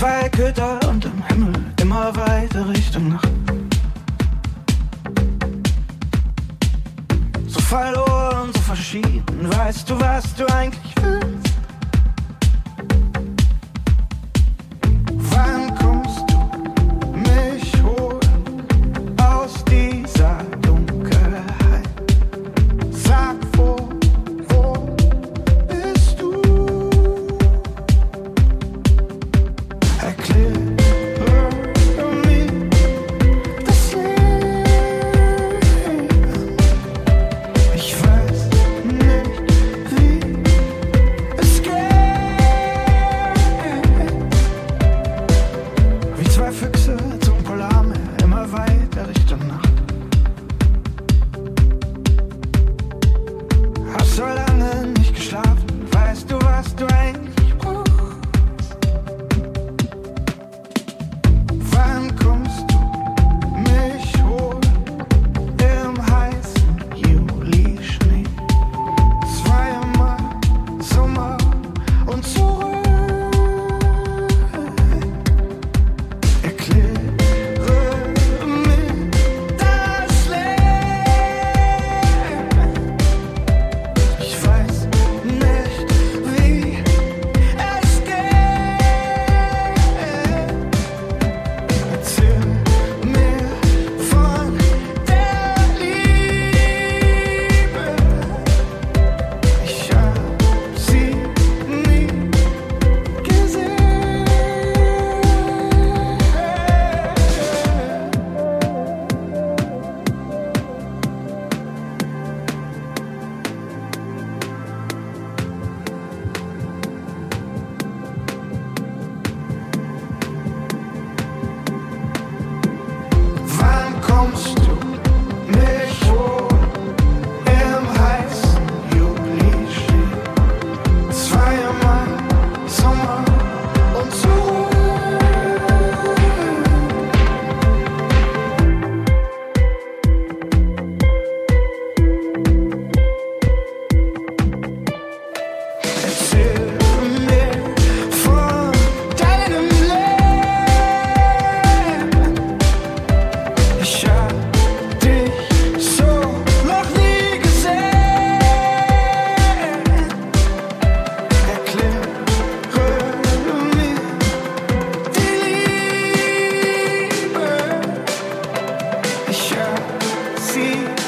Zwei Köter und im Himmel immer weiter Richtung Nacht. So verloren, so verschieden, weißt du, was du eigentlich willst? You.